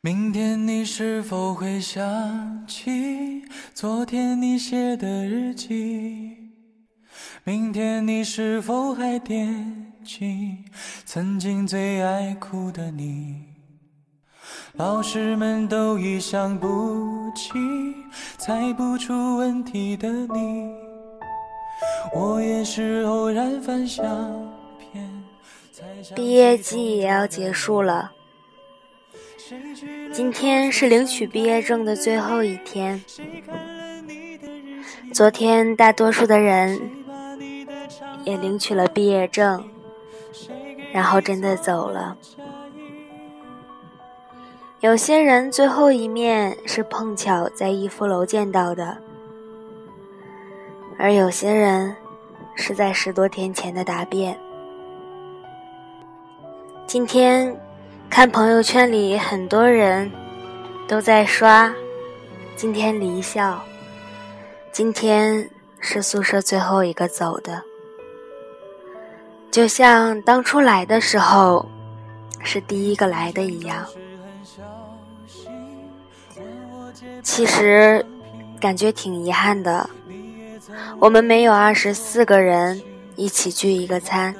明天你是否会想起昨天你写的日记？明天你是否还惦记曾经最爱哭的你？老师们都已想不起猜不出问题的你，我也是偶然翻相片。毕业季也要结束了。今天是领取毕业证的最后一天。昨天，大多数的人也领取了毕业证，然后真的走了。有些人最后一面是碰巧在逸夫楼见到的，而有些人是在十多天前的答辩。今天。看朋友圈里很多人都在刷，今天离校，今天是宿舍最后一个走的，就像当初来的时候是第一个来的一样。其实感觉挺遗憾的，我们没有二十四个人一起聚一个餐，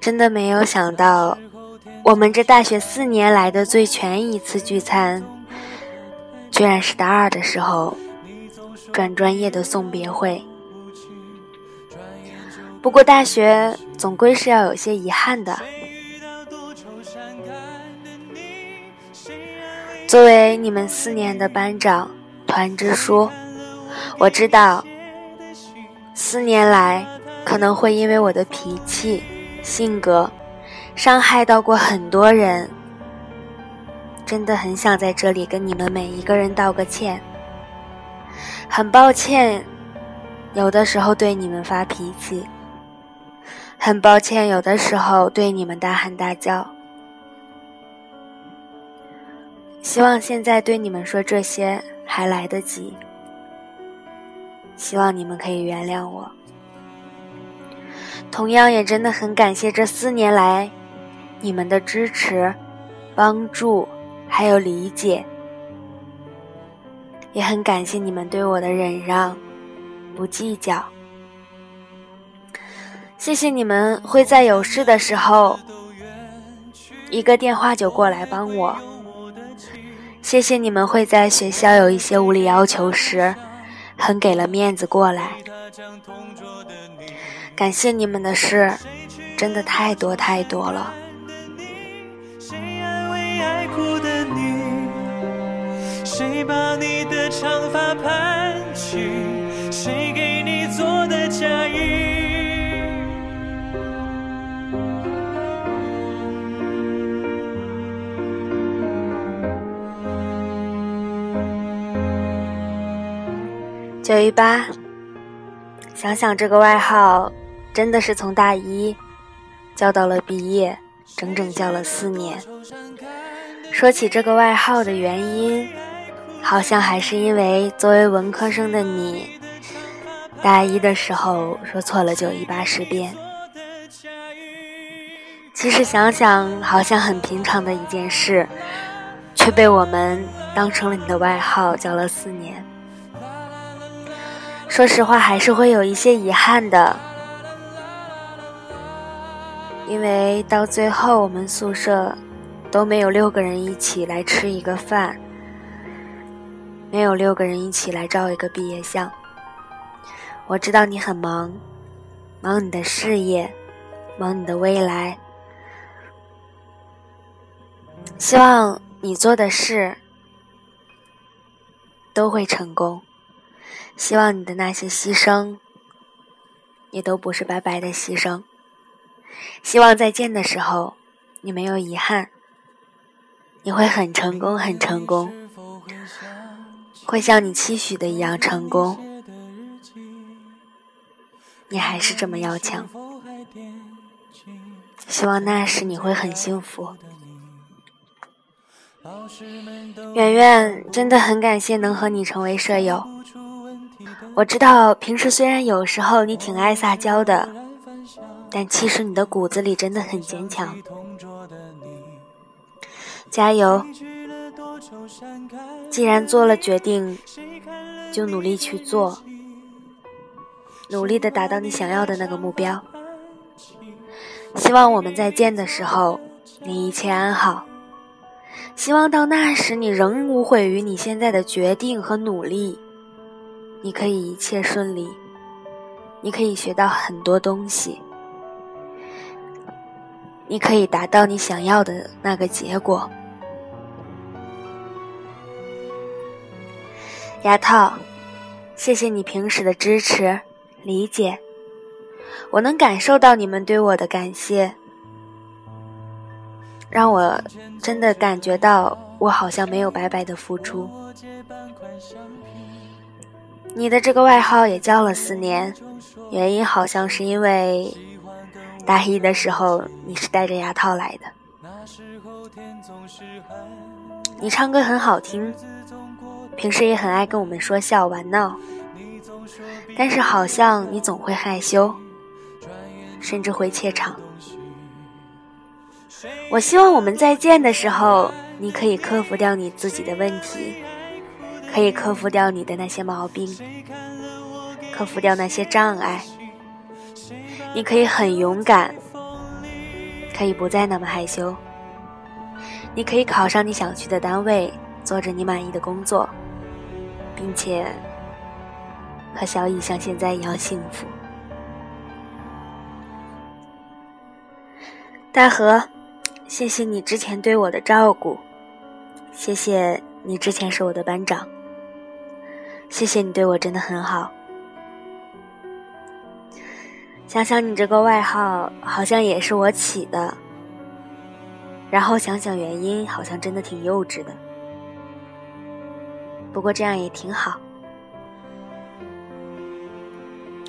真的没有想到。我们这大学四年来的最全一次聚餐，居然是大二的时候转专业的送别会。不过大学总归是要有些遗憾的。作为你们四年的班长、团支书，我知道四年来可能会因为我的脾气、性格。伤害到过很多人，真的很想在这里跟你们每一个人道个歉。很抱歉，有的时候对你们发脾气，很抱歉，有的时候对你们大喊大叫。希望现在对你们说这些还来得及，希望你们可以原谅我。同样也真的很感谢这四年来。你们的支持、帮助，还有理解，也很感谢你们对我的忍让、不计较。谢谢你们会在有事的时候，一个电话就过来帮我。谢谢你们会在学校有一些无理要求时，很给了面子过来。感谢你们的事，真的太多太多了。谁把你的长发盘起？谁给你做的嫁衣？九一八，想想这个外号，真的是从大一叫到了毕业，整整叫了四年。说起这个外号的原因。好像还是因为作为文科生的你，大一的时候说错了九一八事变。其实想想，好像很平常的一件事，却被我们当成了你的外号叫了四年。说实话，还是会有一些遗憾的，因为到最后我们宿舍都没有六个人一起来吃一个饭。没有六个人一起来照一个毕业相。我知道你很忙，忙你的事业，忙你的未来。希望你做的事都会成功。希望你的那些牺牲也都不是白白的牺牲。希望再见的时候你没有遗憾，你会很成功，很成功。会像你期许的一样成功，你还是这么要强。希望那时你会很幸福。圆圆，真的很感谢能和你成为舍友。我知道平时虽然有时候你挺爱撒娇的，但其实你的骨子里真的很坚强。加油！既然做了决定，就努力去做，努力的达到你想要的那个目标。希望我们再见的时候，你一切安好。希望到那时，你仍无悔于你现在的决定和努力，你可以一切顺利，你可以学到很多东西，你可以达到你想要的那个结果。牙套，谢谢你平时的支持、理解，我能感受到你们对我的感谢。让我真的感觉到，我好像没有白白的付出。你的这个外号也叫了四年，原因好像是因为大一的时候你是戴着牙套来的。你唱歌很好听，平时也很爱跟我们说笑玩闹，但是好像你总会害羞，甚至会怯场。我希望我们再见的时候，你可以克服掉你自己的问题，可以克服掉你的那些毛病，克服掉那些障碍。你可以很勇敢，可以不再那么害羞。你可以考上你想去的单位，做着你满意的工作，并且和小乙像现在一样幸福。大河。谢谢你之前对我的照顾，谢谢你之前是我的班长，谢谢你对我真的很好。想想你这个外号好像也是我起的，然后想想原因，好像真的挺幼稚的。不过这样也挺好。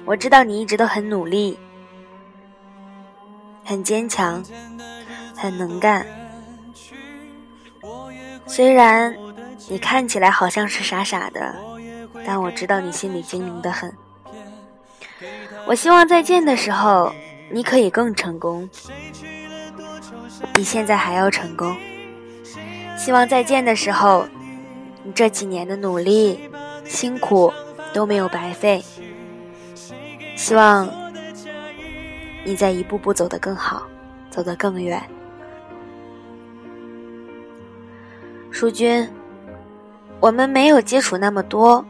我知道你一直都很努力，很坚强。很能干，虽然你看起来好像是傻傻的，但我知道你心里精明的很。我希望再见的时候，你可以更成功，比现在还要成功。希望再见的时候，你这几年的努力、辛苦都没有白费。希望你在一步步走得更好，走得更远。淑君，我们没有接触那么多，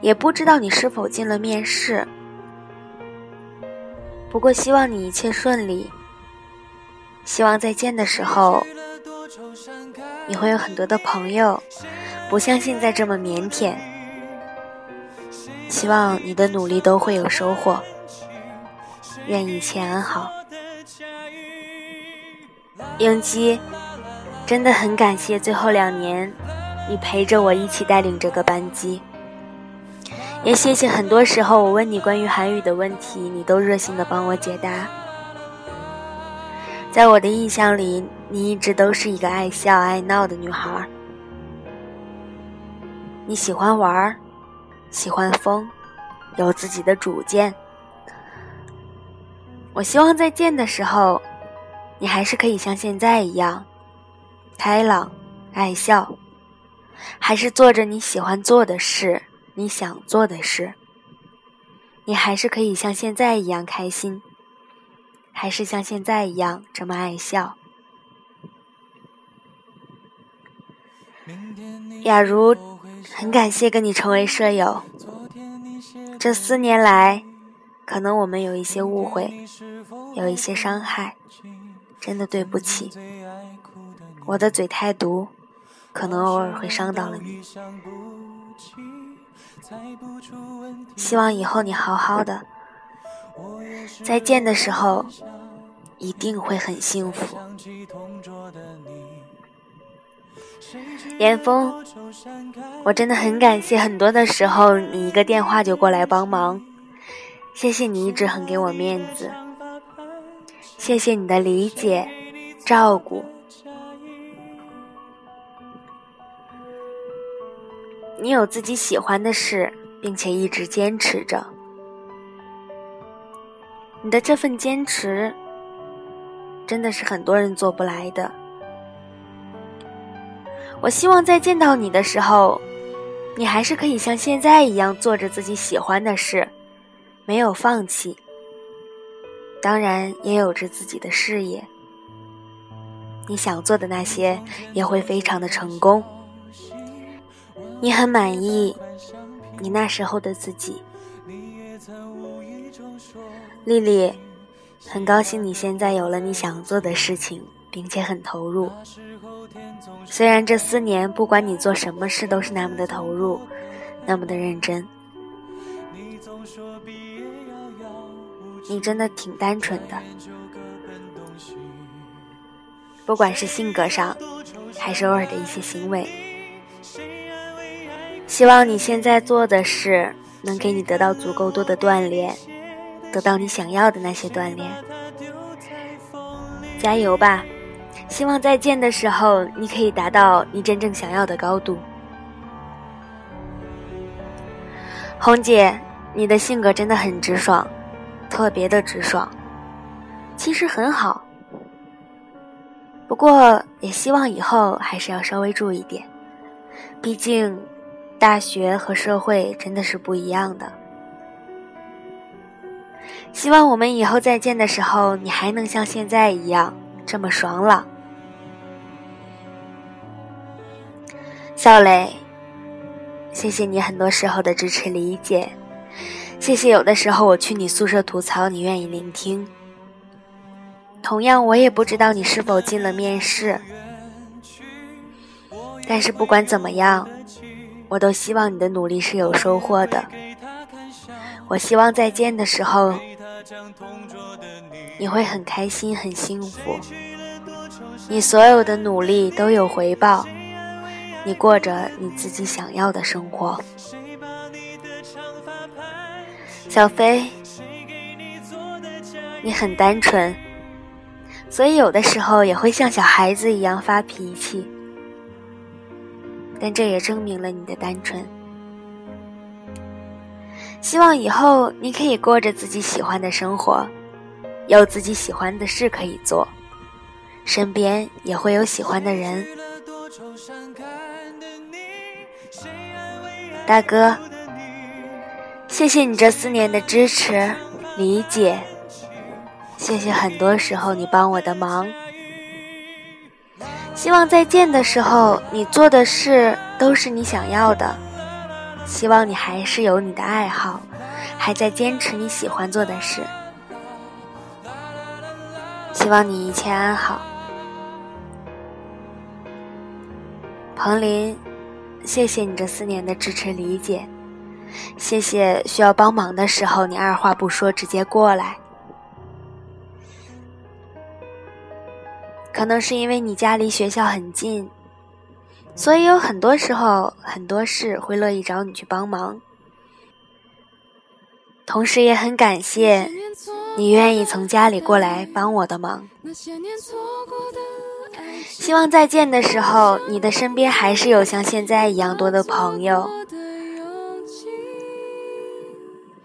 也不知道你是否进了面试。不过希望你一切顺利，希望再见的时候，你会有很多的朋友，不像现在这么腼腆。希望你的努力都会有收获，愿一切安好，英姬。真的很感谢最后两年，你陪着我一起带领这个班级。也谢谢很多时候我问你关于韩语的问题，你都热心的帮我解答。在我的印象里，你一直都是一个爱笑爱闹的女孩。你喜欢玩儿，喜欢疯，有自己的主见。我希望再见的时候，你还是可以像现在一样。开朗，爱笑，还是做着你喜欢做的事，你想做的事。你还是可以像现在一样开心，还是像现在一样这么爱笑。雅茹，很感谢跟你成为舍友。这四年来，可能我们有一些误会，有一些伤害，真的对不起。我的嘴太毒，可能偶尔会伤到了你。希望以后你好好的，再见的时候一定会很幸福。严峰，我真的很感谢，很多的时候你一个电话就过来帮忙，谢谢你一直很给我面子，谢谢你的理解、照顾。你有自己喜欢的事，并且一直坚持着。你的这份坚持，真的是很多人做不来的。我希望在见到你的时候，你还是可以像现在一样做着自己喜欢的事，没有放弃。当然，也有着自己的事业。你想做的那些也会非常的成功。你很满意你那时候的自己，丽丽，很高兴你现在有了你想做的事情，并且很投入。虽然这四年不管你做什么事都是那么的投入，那么的认真，你真的挺单纯的。不管是性格上，还是偶尔的一些行为，希望你现在做的事能给你得到足够多的锻炼，得到你想要的那些锻炼。加油吧！希望再见的时候，你可以达到你真正想要的高度。红姐，你的性格真的很直爽，特别的直爽，其实很好。不过，也希望以后还是要稍微注意点，毕竟，大学和社会真的是不一样的。希望我们以后再见的时候，你还能像现在一样这么爽朗。小磊，谢谢你很多时候的支持理解，谢谢有的时候我去你宿舍吐槽，你愿意聆听。同样，我也不知道你是否进了面试，但是不管怎么样，我都希望你的努力是有收获的。我希望再见的时候，你会很开心、很幸福，你所有的努力都有回报，你过着你自己想要的生活。小飞，你很单纯。所以有的时候也会像小孩子一样发脾气，但这也证明了你的单纯。希望以后你可以过着自己喜欢的生活，有自己喜欢的事可以做，身边也会有喜欢的人。大哥，谢谢你这四年的支持、理解。谢谢很多时候你帮我的忙，希望再见的时候你做的事都是你想要的，希望你还是有你的爱好，还在坚持你喜欢做的事，希望你一切安好。彭林，谢谢你这四年的支持理解，谢谢需要帮忙的时候你二话不说直接过来。可能是因为你家离学校很近，所以有很多时候很多事会乐意找你去帮忙。同时也很感谢你愿意从家里过来帮我的忙。希望再见的时候，你的身边还是有像现在一样多的朋友。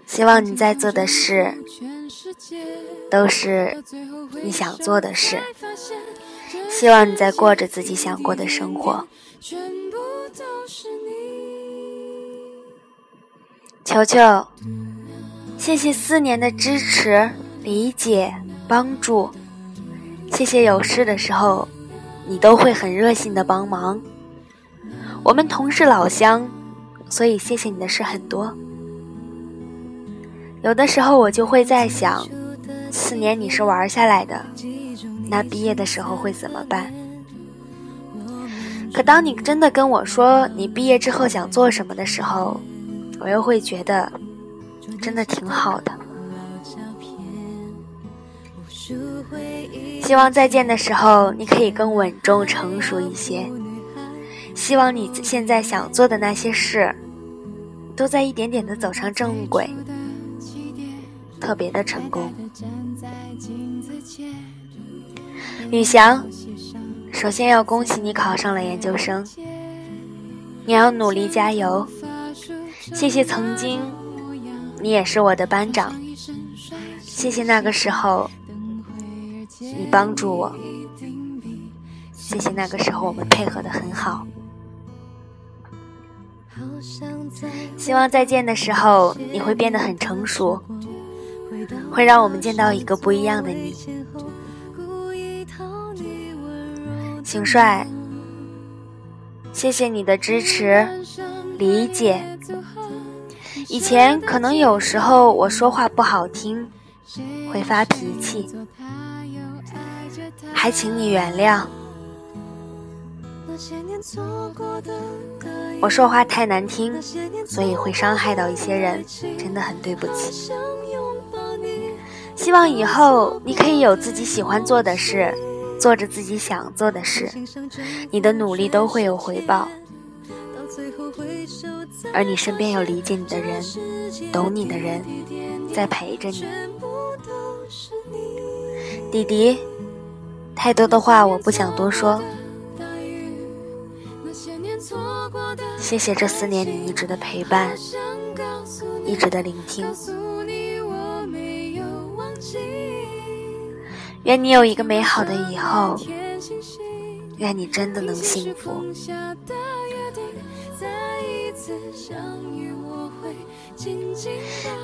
希望你在做的事都是你想做的事。希望你在过着自己想过的生活。球球，谢谢四年的支持、理解、帮助。谢谢有事的时候，你都会很热心的帮忙。我们同是老乡，所以谢谢你的事很多。有的时候我就会在想，四年你是玩下来的。那毕业的时候会怎么办？可当你真的跟我说你毕业之后想做什么的时候，我又会觉得真的挺好的。希望再见的时候你可以更稳重成熟一些。希望你现在想做的那些事，都在一点点的走上正轨，特别的成功。宇翔，首先要恭喜你考上了研究生，你要努力加油。谢谢曾经，你也是我的班长。谢谢那个时候，你帮助我。谢谢那个时候我们配合的很好。希望再见的时候你会变得很成熟，会让我们见到一个不一样的你。邢帅，谢谢你的支持、理解。以前可能有时候我说话不好听，会发脾气，还请你原谅。我说话太难听，所以会伤害到一些人，真的很对不起。希望以后你可以有自己喜欢做的事，做着自己想做的事，你的努力都会有回报。而你身边有理解你的人，懂你的人，在陪着你。弟弟，太多的话我不想多说。谢谢这四年你一直的陪伴，一直的聆听。愿你有一个美好的以后，愿你真的能幸福。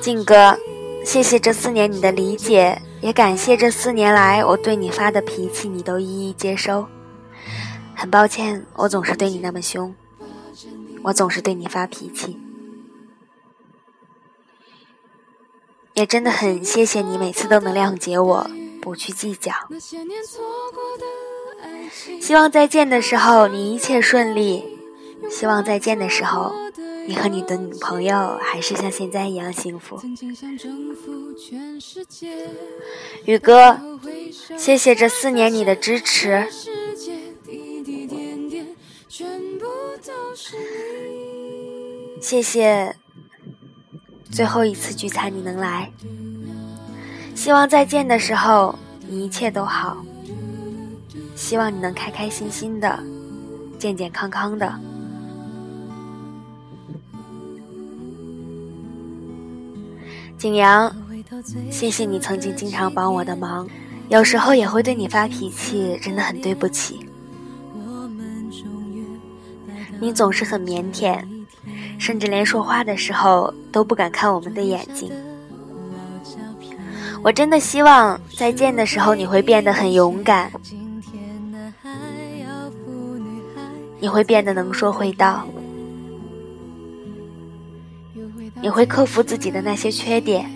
静哥，谢谢这四年你的理解，也感谢这四年来我对你发的脾气你都一一接收。很抱歉，我总是对你那么凶，我总是对你发脾气，也真的很谢谢你每次都能谅解我，不去计较。希望再见的时候你一切顺利，希望再见的时候你和你的女朋友还是像现在一样幸福。宇哥，谢谢这四年你的支持。谢谢，最后一次聚餐你能来，希望再见的时候你一切都好，希望你能开开心心的，健健康康的。景阳，谢谢你曾经经常帮我的忙，有时候也会对你发脾气，真的很对不起。你总是很腼腆。甚至连说话的时候都不敢看我们的眼睛。我真的希望再见的时候你会变得很勇敢，你会变得能说会道，你会克服自己的那些缺点。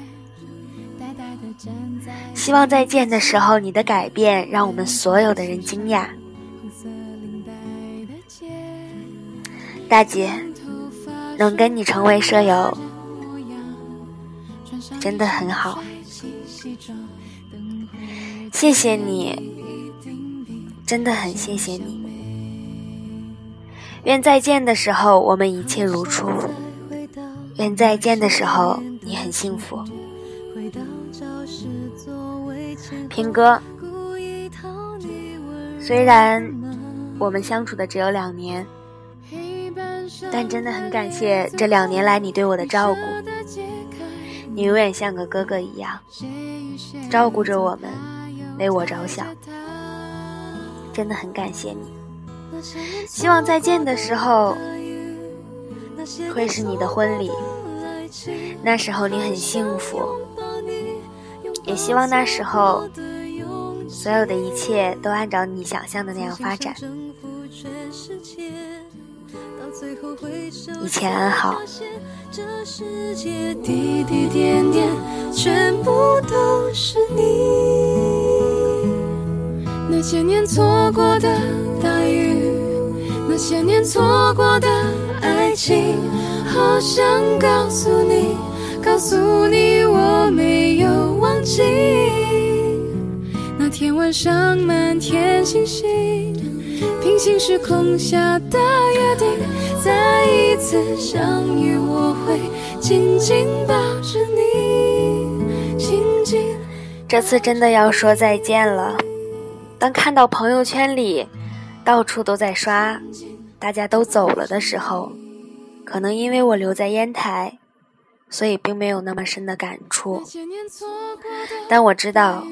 希望再见的时候你的改变让我们所有的人惊讶，大姐。能跟你成为舍友，真的很好。谢谢你，真的很谢谢你。愿再见的时候我们一切如初。愿再见的时候你很幸福。平哥，虽然我们相处的只有两年。但真的很感谢这两年来你对我的照顾，你永远像个哥哥一样，照顾着我们，为我着想，真的很感谢你。希望再见的时候会是你的婚礼，那时候你很幸福，也希望那时候所有的一切都按照你想象的那样发展。一切安好。这世界滴滴点点，全部都是你。那些年错过的大雨，那些年错过的爱情，好想告诉你，告诉你我没有忘记。那天晚上满天星星，平行时空下的约定。再一次相遇，我会紧紧抱着你。紧紧。这次真的要说再见了。当看到朋友圈里到处都在刷，大家都走了的时候，可能因为我留在烟台，所以并没有那么深的感触。但我知道，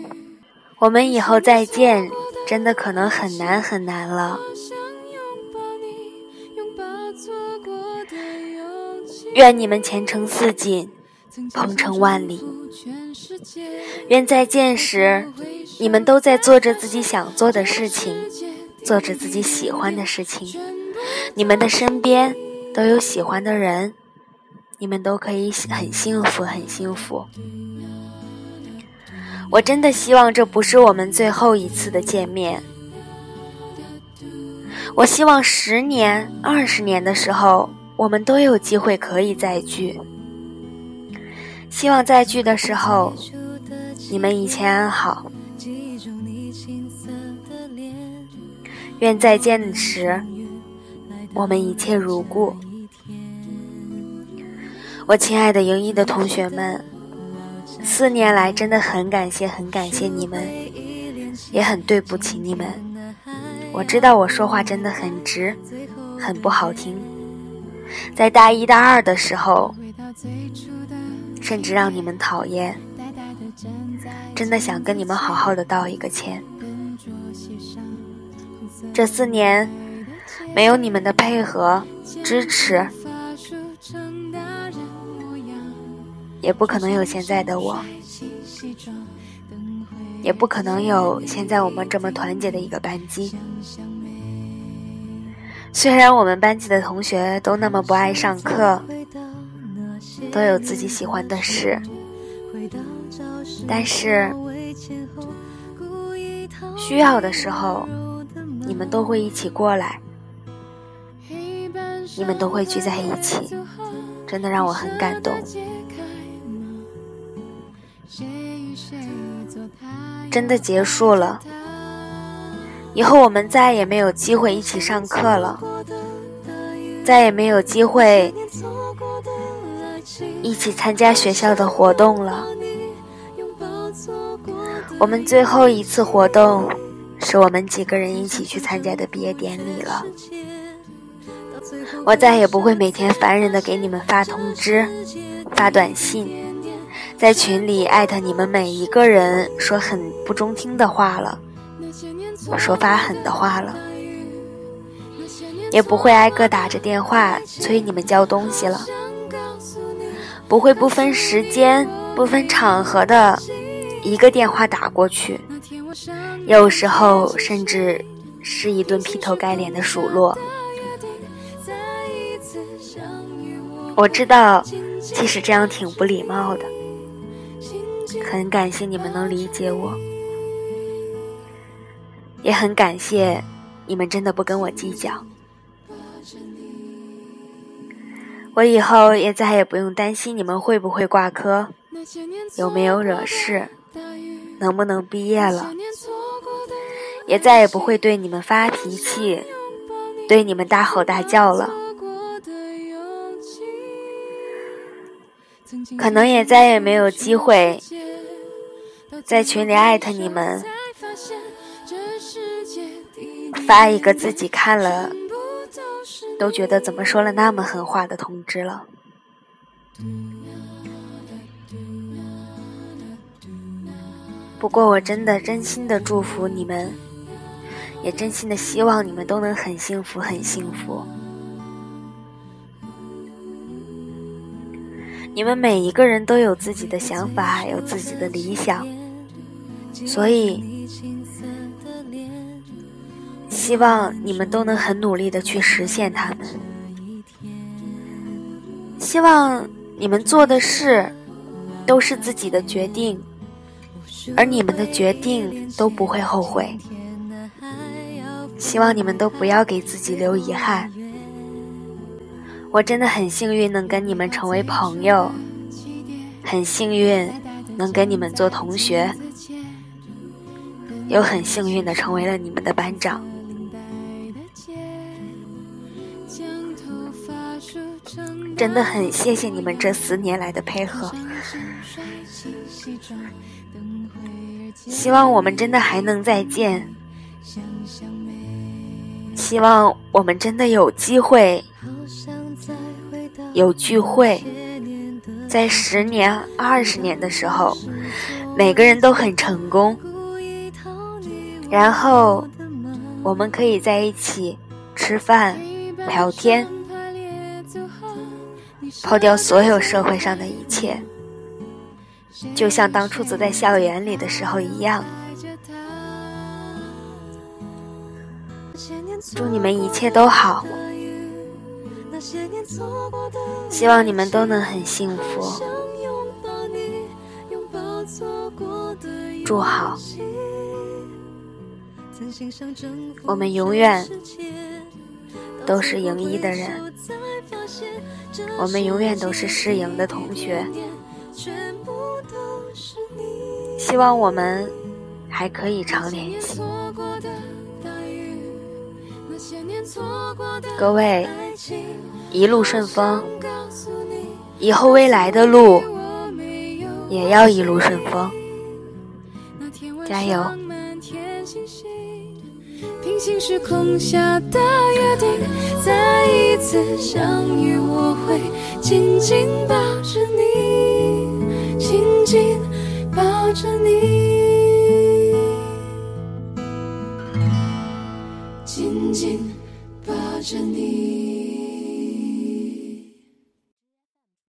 我们以后再见，真的可能很难很难了。愿你们前程似锦，鹏程万里。愿再见时，你们都在做着自己想做的事情，做着自己喜欢的事情。你们的身边都有喜欢的人，你们都可以很幸福，很幸福。我真的希望这不是我们最后一次的见面。我希望十年、二十年的时候，我们都有机会可以再聚。希望再聚的时候，你们一切安好。愿再见时，我们一切如故。我亲爱的营一的同学们，四年来真的很感谢，很感谢你们，也很对不起你们。我知道我说话真的很直，很不好听。在大一、大二的时候。甚至让你们讨厌，真的想跟你们好好的道一个歉。这四年没有你们的配合支持，也不可能有现在的我，也不可能有现在我们这么团结的一个班级。虽然我们班级的同学都那么不爱上课。都有自己喜欢的事，但是需要的时候，你们都会一起过来，你们都会聚在一起，真的让我很感动。真的结束了，以后我们再也没有机会一起上课了，再也没有机会。一起参加学校的活动了。我们最后一次活动，是我们几个人一起去参加的毕业典礼了。我再也不会每天烦人的给你们发通知、发短信，在群里艾特你们每一个人，说很不中听的话了，说发狠的话了，也不会挨个打着电话催你们交东西了。不会不分时间、不分场合的一个电话打过去，有时候甚至是一顿劈头盖脸的数落。我知道，即使这样挺不礼貌的，很感谢你们能理解我，也很感谢你们真的不跟我计较。我以后也再也不用担心你们会不会挂科，有没有惹事，能不能毕业了，也再也不会对你们发脾气，对你们大吼大叫了，可能也再也没有机会在群里艾特你们，发一个自己看了。都觉得怎么说了那么狠话的通知了。不过我真的真心的祝福你们，也真心的希望你们都能很幸福很幸福。你们每一个人都有自己的想法，有自己的理想，所以。希望你们都能很努力的去实现他们。希望你们做的事都是自己的决定，而你们的决定都不会后悔。希望你们都不要给自己留遗憾。我真的很幸运能跟你们成为朋友，很幸运能跟你们做同学，又很幸运的成为了你们的班长。真的很谢谢你们这四年来的配合，希望我们真的还能再见，希望我们真的有机会有聚会，在十年、二十年的时候，每个人都很成功，然后我们可以在一起吃饭、聊天。抛掉所有社会上的一切，就像当初走在校园里的时候一样。祝你们一切都好，希望你们都能很幸福。祝好，我们永远都是赢一的人，我们永远都是试赢的同学。希望我们还可以常联系。各位，一路顺风，以后未来的路也要一路顺风，加油！平行时空下的约定，再一次相遇，我会紧紧抱着你，紧紧抱着你。紧紧抱着你。